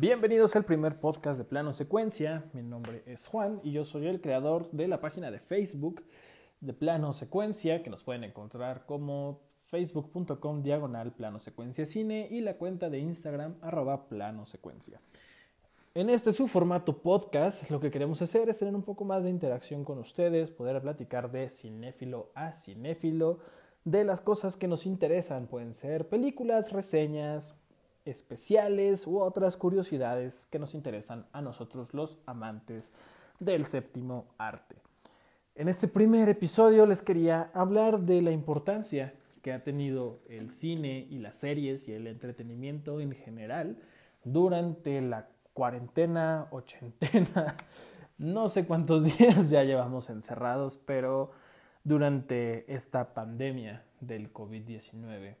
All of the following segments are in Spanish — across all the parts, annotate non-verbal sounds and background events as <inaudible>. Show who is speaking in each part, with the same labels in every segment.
Speaker 1: Bienvenidos al primer podcast de Plano Secuencia. Mi nombre es Juan y yo soy el creador de la página de Facebook de Plano Secuencia, que nos pueden encontrar como facebook.com diagonal Plano Secuencia Cine y la cuenta de Instagram arroba Plano Secuencia. En este su formato podcast, lo que queremos hacer es tener un poco más de interacción con ustedes, poder platicar de cinéfilo a cinéfilo, de las cosas que nos interesan. Pueden ser películas, reseñas, especiales u otras curiosidades que nos interesan a nosotros los amantes del séptimo arte. En este primer episodio les quería hablar de la importancia que ha tenido el cine y las series y el entretenimiento en general durante la cuarentena, ochentena, <laughs> no sé cuántos <laughs> días ya llevamos encerrados, pero durante esta pandemia del COVID-19.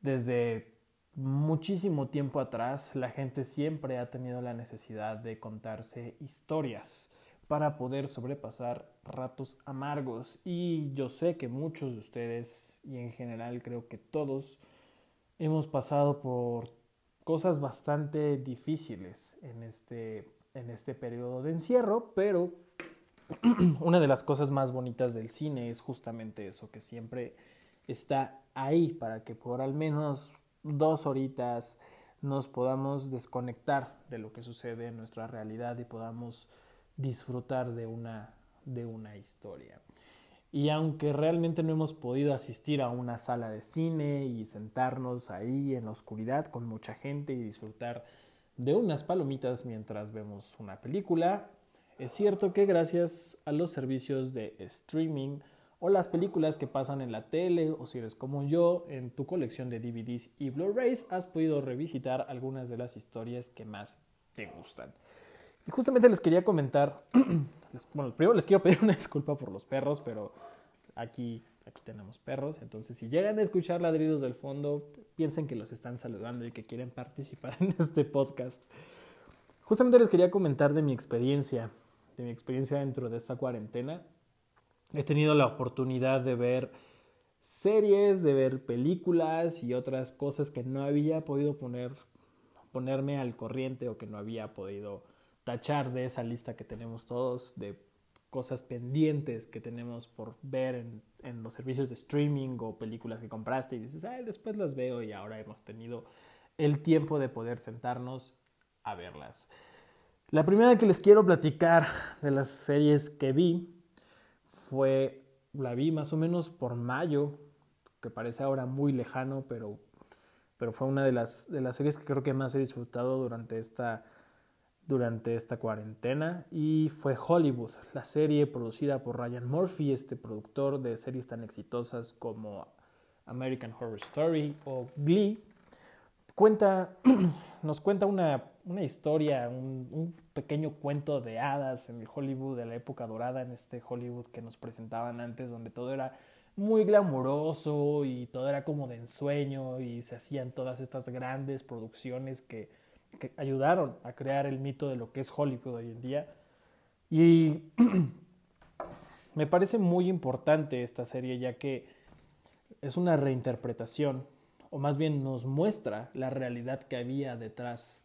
Speaker 1: Desde muchísimo tiempo atrás la gente siempre ha tenido la necesidad de contarse historias para poder sobrepasar ratos amargos. Y yo sé que muchos de ustedes y en general creo que todos hemos pasado por cosas bastante difíciles en este, en este periodo de encierro, pero <clears throat> una de las cosas más bonitas del cine es justamente eso, que siempre está ahí para que por al menos dos horitas nos podamos desconectar de lo que sucede en nuestra realidad y podamos disfrutar de una, de una historia. Y aunque realmente no hemos podido asistir a una sala de cine y sentarnos ahí en la oscuridad con mucha gente y disfrutar de unas palomitas mientras vemos una película, es cierto que gracias a los servicios de streaming o las películas que pasan en la tele o si eres como yo en tu colección de DVDs y Blu-rays has podido revisitar algunas de las historias que más te gustan. Y justamente les quería comentar, <clears throat> bueno, primero les quiero pedir una <laughs> disculpa por los perros, pero aquí, aquí tenemos perros, entonces si llegan a escuchar ladridos del fondo, piensen que los están saludando y que quieren participar <laughs> en este podcast. Justamente les quería comentar de mi experiencia, de mi experiencia dentro de esta cuarentena he tenido la oportunidad de ver series, de ver películas y otras cosas que no había podido poner, ponerme al corriente o que no había podido tachar de esa lista que tenemos todos de cosas pendientes que tenemos por ver en, en los servicios de streaming o películas que compraste y dices, ay, después las veo y ahora hemos tenido el tiempo de poder sentarnos a verlas. La primera que les quiero platicar de las series que vi fue, la vi más o menos por mayo, que parece ahora muy lejano, pero, pero fue una de las, de las series que creo que más he disfrutado durante esta, durante esta cuarentena y fue Hollywood, la serie producida por Ryan Murphy, este productor de series tan exitosas como American Horror Story o Glee. Cuenta, <clears throat> nos cuenta una una historia, un, pequeño cuento de hadas en el Hollywood de la época dorada, en este Hollywood que nos presentaban antes, donde todo era muy glamuroso y todo era como de ensueño y se hacían todas estas grandes producciones que, que ayudaron a crear el mito de lo que es Hollywood hoy en día. Y <clears throat> me parece muy importante esta serie ya que es una reinterpretación, o más bien nos muestra la realidad que había detrás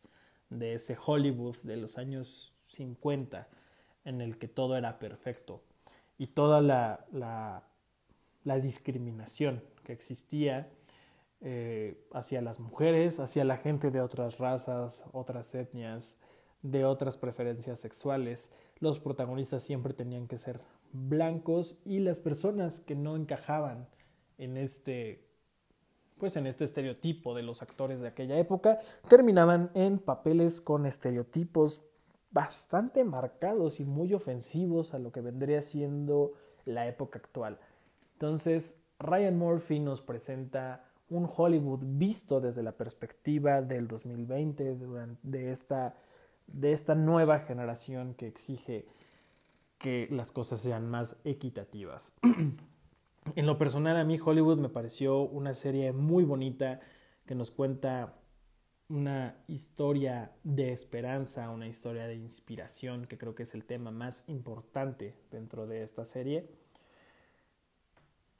Speaker 1: de ese Hollywood de los años 50 en el que todo era perfecto y toda la, la, discriminación que existía eh, hacia las mujeres, hacia la gente de otras razas, otras etnias, de otras preferencias sexuales. Los protagonistas siempre tenían que ser blancos y las personas que no encajaban en este pues en este estereotipo de los actores de aquella época, terminaban en papeles con estereotipos bastante marcados y muy ofensivos a lo que vendría siendo la época actual. Entonces, Ryan Murphy nos presenta un Hollywood visto desde la perspectiva del 2020, de esta, de esta nueva generación que exige que las cosas sean más equitativas. <clears throat> En lo personal a mí Hollywood me pareció una serie muy bonita que nos cuenta una historia de esperanza, una historia de inspiración, que creo que es el tema más importante dentro de esta serie.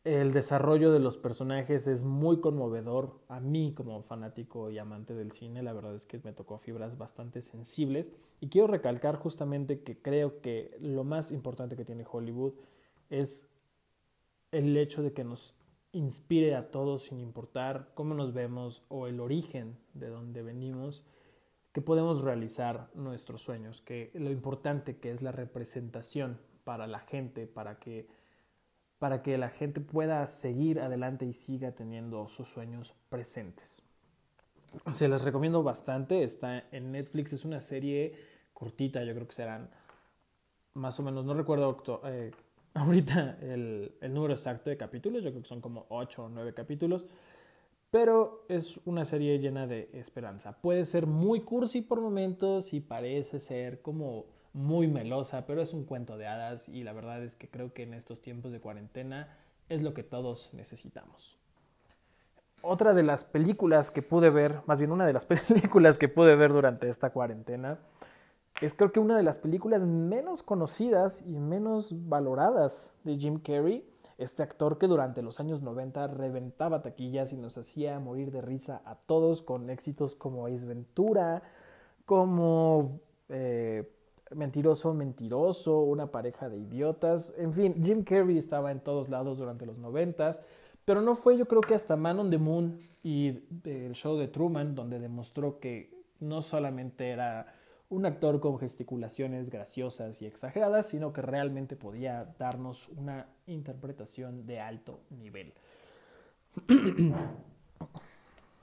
Speaker 1: El desarrollo de los personajes es muy conmovedor. A mí, como fanático y amante del cine, la verdad es que me tocó fibras bastante sensibles. Y quiero recalcar justamente que creo que lo más importante que tiene Hollywood es el hecho de que nos inspire a todos sin importar cómo nos vemos o el origen de donde venimos, que podemos realizar nuestros sueños, que lo importante que es la representación para la gente, para que para que la gente pueda seguir adelante y siga teniendo sus sueños presentes. Se las recomiendo bastante, está en Netflix, es una serie cortita, yo creo que serán más o menos, no recuerdo eh, ahorita el, el, número exacto de capítulos, yo creo que son como 8 o 9 capítulos, pero es una serie llena de esperanza. Puede ser muy cursi por momentos y parece ser como muy melosa, pero es un cuento de hadas y la verdad es que creo que en estos tiempos de cuarentena es lo que todos necesitamos. Otra de las películas que pude ver, más bien una de las <laughs> películas que pude ver durante esta cuarentena, es creo que una de las películas menos conocidas y menos valoradas de Jim Carrey, este actor que durante los años 90 reventaba taquillas y nos hacía morir de risa a todos con éxitos como Ace Ventura, como eh, Mentiroso, Mentiroso, Una pareja de idiotas, en fin, Jim Carrey estaba en todos lados durante los 90 pero no fue yo creo que hasta Man on the Moon y el show de Truman donde demostró que no solamente era un actor con gesticulaciones graciosas y exageradas, sino que realmente podía darnos una interpretación de alto nivel. <clears throat>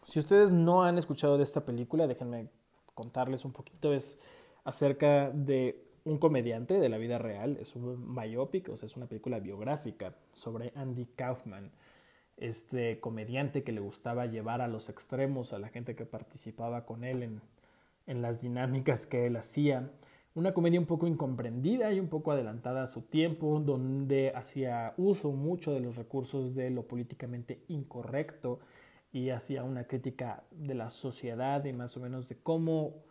Speaker 1: si ustedes no han escuchado de esta película, déjenme contarles un poquito, es acerca de un comediante de la vida real, es un biopic, o sea, es una película biográfica sobre Andy Kaufman, este comediante que le gustaba llevar a los extremos a la gente que participaba con él en en las dinámicas que él hacía. Una comedia un poco incomprendida y un poco adelantada a su tiempo, donde hacía uso mucho de los recursos de lo políticamente incorrecto y hacía una crítica de la sociedad y más o menos de cómo,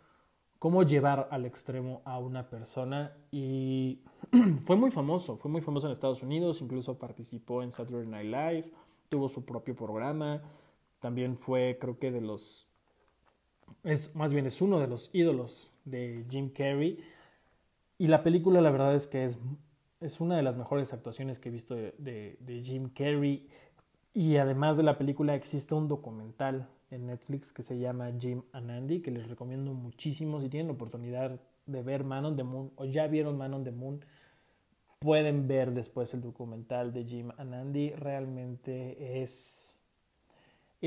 Speaker 1: cómo llevar al extremo a una persona. Y <clears throat> fue muy famoso, fue muy famoso en Estados Unidos, incluso participó en Saturday Night Live, tuvo su propio programa, también fue creo que de los es más bien es uno de los ídolos de Jim Carrey. Y la película la verdad es que es, es una de las mejores actuaciones que he visto de, de, Jim Carrey. Y además de la película existe un documental en Netflix que se llama Jim and que les recomiendo muchísimo. Si tienen la oportunidad de ver Man on the Moon o ya vieron Man on the Moon, pueden ver después el documental de Jim and Andy. Realmente es,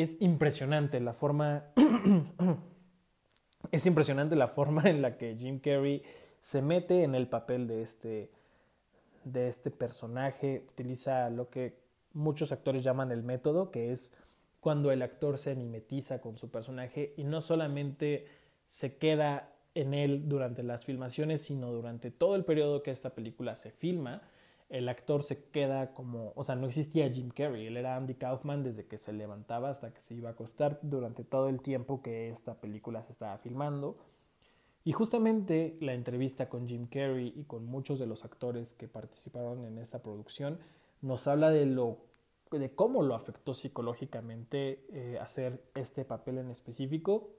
Speaker 1: es impresionante la forma <clears throat> es impresionante la forma en la que Jim Carrey se mete en el papel de este, de este personaje, utiliza lo que muchos actores llaman el método, que es cuando el actor se mimetiza con su personaje y no solamente se queda en él durante las filmaciones, sino durante todo el periodo que esta película se filma, el actor se queda como, o sea, no existía Jim Carrey, él era Andy Kaufman desde que se levantaba hasta que se iba a acostar durante todo el tiempo que esta película se estaba filmando. Y justamente la entrevista con Jim Carrey y con muchos de los actores que participaron en esta producción nos habla de lo de cómo lo afectó psicológicamente eh, hacer este papel en específico.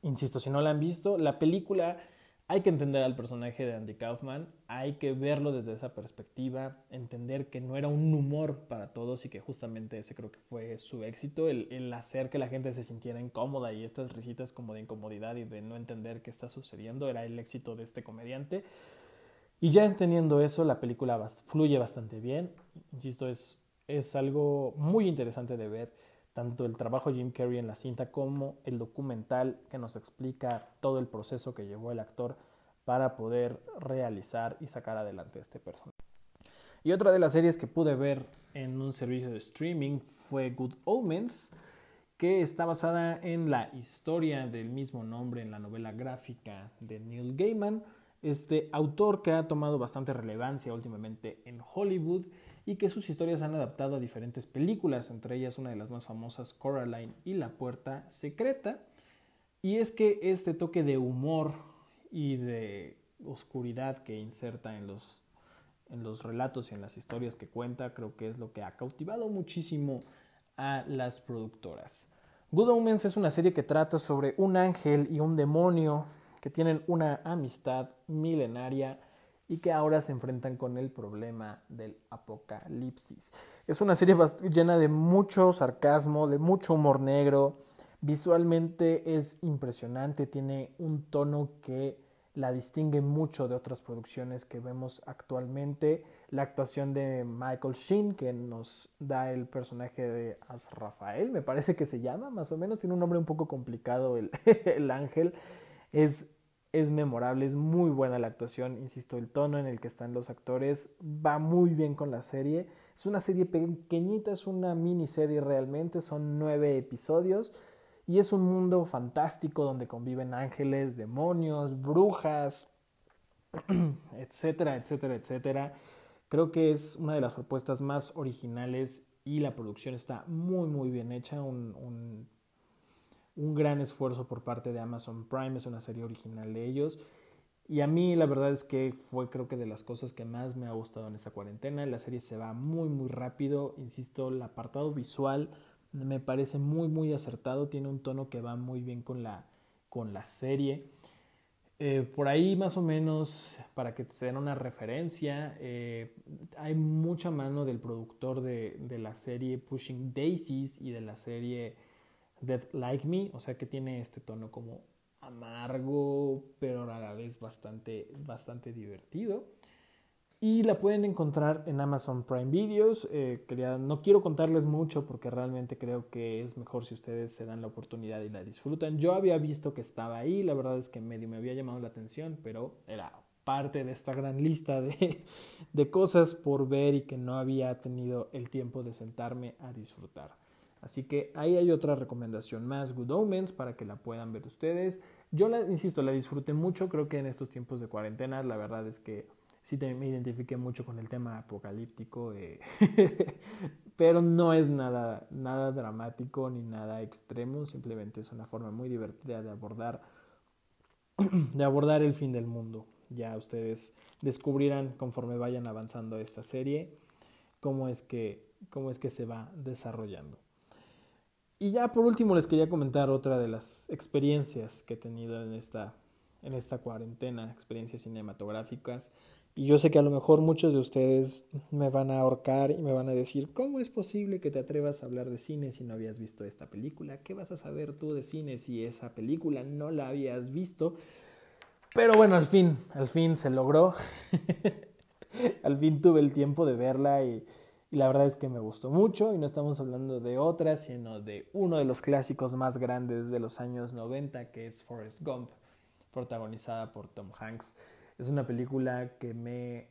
Speaker 1: Insisto, si no la han visto, la película hay que entender al personaje de Andy Kaufman, hay que verlo desde esa perspectiva, entender que no era un humor para todos y que justamente ese creo que fue su éxito, el, hacer que la gente se sintiera incómoda y estas risitas como de incomodidad y de no entender qué está sucediendo era el éxito de este comediante. Y ya entendiendo eso, la película fluye bastante bien, insisto, es, es algo muy interesante de ver tanto el trabajo de Jim Carrey en la cinta como el documental que nos explica todo el proceso que llevó el actor para poder realizar y sacar adelante este personaje. Y otra de las series que pude ver en un servicio de streaming fue Good Omens, que está basada en la historia del mismo nombre en la novela gráfica de Neil Gaiman, este autor que ha tomado bastante relevancia últimamente en Hollywood y que sus historias han adaptado a diferentes películas, entre ellas una de las más famosas, Coraline y La Puerta Secreta. Y es que este toque de humor y de oscuridad que inserta en los, en los relatos y en las historias que cuenta, creo que es lo que ha cautivado muchísimo a las productoras. Good Omens es una serie que trata sobre un ángel y un demonio que tienen una amistad milenaria y que ahora se enfrentan con el problema del apocalipsis. Es una serie llena de mucho sarcasmo, de mucho humor negro. Visualmente es impresionante, tiene un tono que la distingue mucho de otras producciones que vemos actualmente. La actuación de Michael Sheen, que nos da el personaje de Azrafael, me parece que se llama, más o menos, tiene un nombre un poco complicado el, <laughs> el ángel, es, es memorable, es muy buena la actuación, insisto, el tono en el que están los actores va muy bien con la serie. Es una serie pequeñita, es una miniserie realmente, son nueve episodios y es un mundo fantástico donde conviven ángeles, demonios, brujas, <clears throat> etcétera, etcétera, etcétera. Creo que es una de las propuestas más originales y la producción está muy, muy bien hecha. Un, un, gran esfuerzo por parte de Amazon Prime, es una serie original de ellos. Y a mí la verdad es que fue creo que de las cosas que más me ha gustado en esta cuarentena. La serie se va muy, muy rápido. Insisto, el apartado visual me parece muy muy acertado, tiene un tono que va muy bien con la, con la serie. Eh, por ahí más o menos, para que te den una referencia, eh, hay mucha mano del productor de, de, la serie Pushing Daisies y de la serie Death Like Me, o sea que tiene este tono como amargo, pero a la vez bastante, bastante divertido y la pueden encontrar en Amazon Prime Videos. Eh, no quiero contarles mucho porque realmente creo que es mejor si ustedes se dan la oportunidad y la disfrutan. Yo había visto que estaba ahí, la verdad es que medio me había llamado la atención, pero era parte de esta gran lista de, <laughs> de cosas por ver y que no había tenido el tiempo de sentarme a disfrutar. Así que ahí hay otra recomendación más, Good Omens, para que la puedan ver ustedes. Yo, insisto, la disfruté mucho, creo que en estos tiempos de cuarentena, la verdad es que sí me identifiqué mucho con el tema apocalíptico, eh, <laughs> pero no es nada, nada dramático ni nada extremo, simplemente es una forma muy divertida de abordar, <clears throat> de abordar el fin del mundo. Ya ustedes descubrirán conforme vayan avanzando esta serie cómo es que, cómo es que se va desarrollando. Y ya por último les quería comentar otra de las experiencias que he tenido en esta, en esta cuarentena, experiencias cinematográficas y yo sé que a lo mejor muchos de ustedes me van a ahorcar y me van a decir, ¿cómo es posible que te atrevas a hablar de cine si no habías visto esta película? ¿Qué vas a saber tú de cine si esa película no la habías visto? Pero bueno, al fin, al fin se logró. <laughs> al fin tuve el tiempo de verla y, y, la verdad es que me gustó mucho y no estamos hablando de otra, sino de uno de los clásicos más grandes de los años 90, que es Forrest Gump, protagonizada por Tom Hanks. Es una película que <clears throat> me,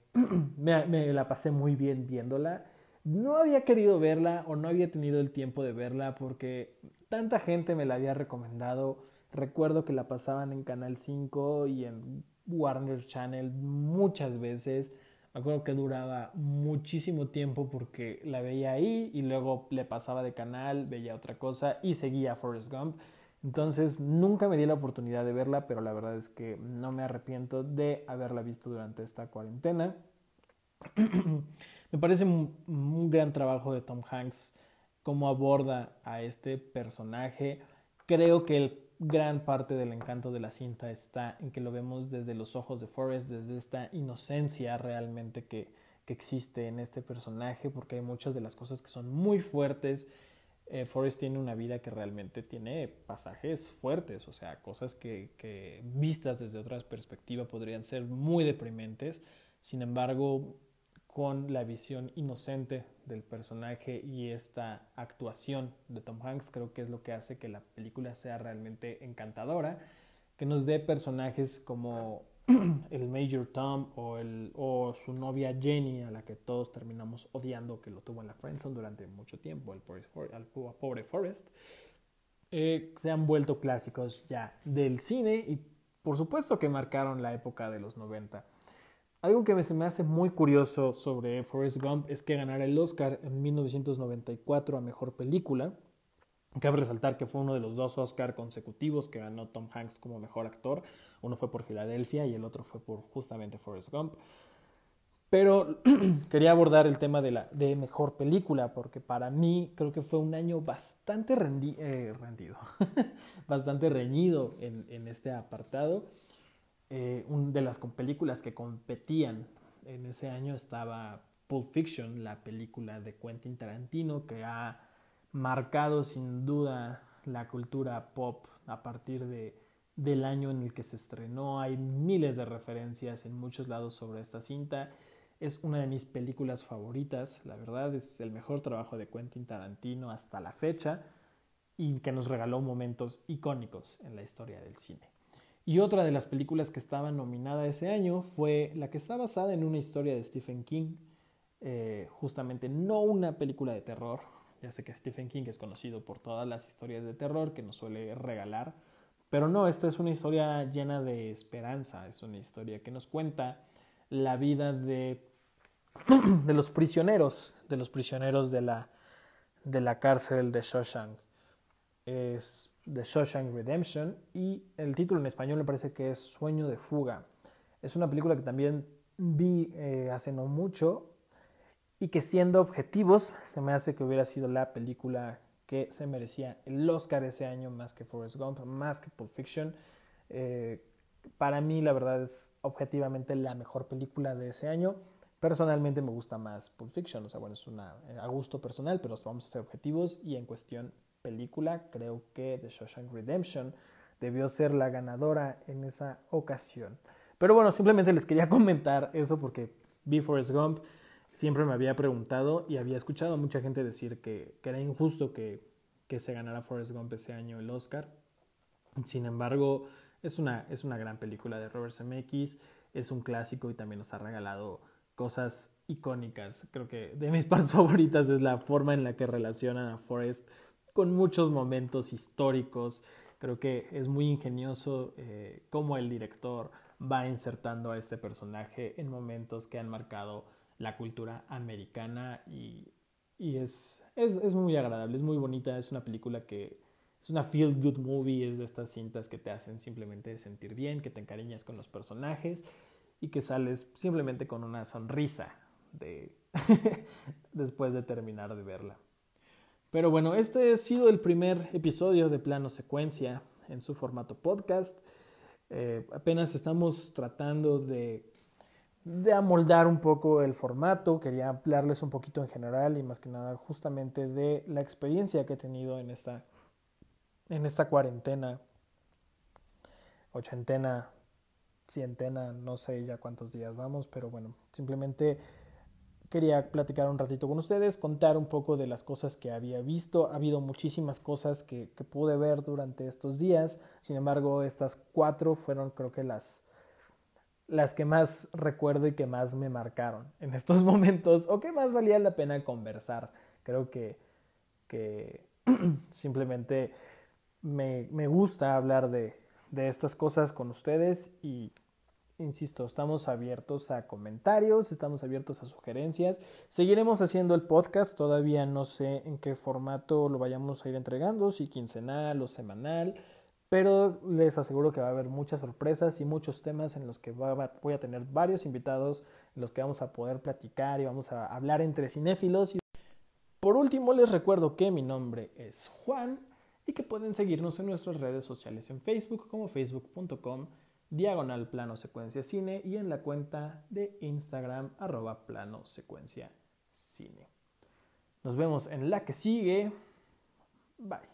Speaker 1: me, la pasé muy bien viéndola. No había querido verla o no había tenido el tiempo de verla porque tanta gente me la había recomendado. Recuerdo que la pasaban en Canal 5 y en Warner Channel muchas veces. Me acuerdo que duraba muchísimo tiempo porque la veía ahí y luego le pasaba de canal, veía otra cosa y seguía Forrest Gump. Entonces nunca me di la oportunidad de verla, pero la verdad es que no me arrepiento de haberla visto durante esta cuarentena. <clears throat> me parece un, gran trabajo de Tom Hanks cómo aborda a este personaje. Creo que el gran parte del encanto de la cinta está en que lo vemos desde los ojos de Forrest, desde esta inocencia realmente que, que existe en este personaje, porque hay muchas de las cosas que son muy fuertes eh, Forrest tiene una vida que realmente tiene pasajes fuertes, o sea, cosas que, que vistas desde otra perspectiva podrían ser muy deprimentes. Sin embargo, con la visión inocente del personaje y esta actuación de Tom Hanks, creo que es lo que hace que la película sea realmente encantadora, que nos dé personajes como <clears throat> el Major Tom o, su novia Jenny, a la que todos terminamos odiando, que lo tuvo en la friendzone durante mucho tiempo, el pobre, al pobre Forrest, eh, se han vuelto clásicos ya del cine y por supuesto que marcaron la época de los 90. Algo que se me hace muy curioso sobre Forrest Gump es que ganara el Oscar en 1994 a Mejor Película. Cabe resaltar que fue uno de los dos Oscar consecutivos que ganó Tom Hanks como Mejor Actor. Uno fue por Filadelfia y el otro fue por justamente Forrest Gump. Pero <clears throat> quería abordar el tema de la de mejor película, porque para mí creo que fue un año bastante eh, rendido, <laughs> bastante reñido en, en este apartado. Eh, una de las películas que competían en ese año estaba Pulp Fiction, la película de Quentin Tarantino, que ha marcado sin duda la cultura pop a partir de, del año en el que se estrenó. Hay miles de referencias en muchos lados sobre esta cinta es una de mis películas favoritas, la verdad es el mejor trabajo de Quentin Tarantino hasta la fecha y que nos regaló momentos icónicos en la historia del cine. Y otra de las películas que estaba nominada ese año fue la que está basada en una historia de Stephen King, eh, justamente no una película de terror, ya sé que Stephen King es conocido por todas las historias de terror que nos suele regalar, pero no, esta es una historia llena de esperanza, es una historia que nos cuenta la vida de <clears throat> de los prisioneros, de los prisioneros de la, de la cárcel de Shawshank. Es The Shawshank Redemption y el título en español me parece que es Sueño de Fuga. Es una película que también vi eh, hace no mucho y que siendo objetivos se me hace que hubiera sido la película que se merecía el Oscar ese año más que Forrest Gump, más que Pulp Fiction. Eh, para mí la verdad es objetivamente la mejor película de ese año. Personalmente me gusta más Pulp Fiction, o sea, bueno, es una, a gusto personal, pero vamos a ser objetivos y en cuestión película, creo que The Shawshank Redemption debió ser la ganadora en esa ocasión. Pero bueno, simplemente les quería <laughs> comentar eso porque vi Forrest Gump, siempre me había preguntado y había escuchado a mucha gente decir que, que era injusto que, que, se ganara Forrest Gump ese año el Oscar. Sin embargo, es una, es una gran película de Robert Zemeckis, es un clásico y también nos ha regalado cosas icónicas. Creo que de mis <laughs> partes favoritas es la forma en la que relacionan a Forrest con muchos momentos históricos. Creo que es muy ingenioso eh, cómo el director va insertando a este personaje en momentos que han marcado la cultura americana y, es, es, es, muy agradable, es muy bonita, es una película que es una feel good movie, es de estas cintas que te hacen simplemente sentir bien, que te encariñas con los personajes y que sales simplemente con una sonrisa de <laughs> después de terminar de verla. Pero bueno, este ha sido el primer episodio de Plano Secuencia en su formato podcast. Eh, apenas estamos tratando de, de amoldar un poco el formato. Quería hablarles un poquito en general y más que nada justamente de la experiencia que he tenido en esta, en esta cuarentena, ochentena, cientena, no sé ya cuántos días vamos, pero bueno, simplemente quería platicar un ratito con ustedes, contar un poco de las cosas que había visto. Ha habido muchísimas cosas que, pude ver durante estos días, sin embargo, estas cuatro fueron creo que las, las que más recuerdo y que más me marcaron <laughs> en estos momentos o que más valía la pena conversar. Creo que, que <clears throat> simplemente me, me gusta hablar de, de estas cosas con ustedes y insisto, estamos abiertos a comentarios, estamos abiertos a sugerencias. Seguiremos haciendo el podcast, todavía no sé en qué formato lo vayamos a ir entregando, si quincenal o semanal, pero les aseguro que va a haber muchas sorpresas y muchos temas en los que voy a tener varios invitados, en los que vamos a poder platicar y vamos a hablar entre cinéfilos. Por último, les recuerdo que mi nombre es Juan y que pueden seguirnos en nuestras redes sociales en Facebook como facebook.com diagonal plano secuencia cine y en la cuenta de Instagram arroba plano secuencia cine. Nos vemos en la que sigue. Bye.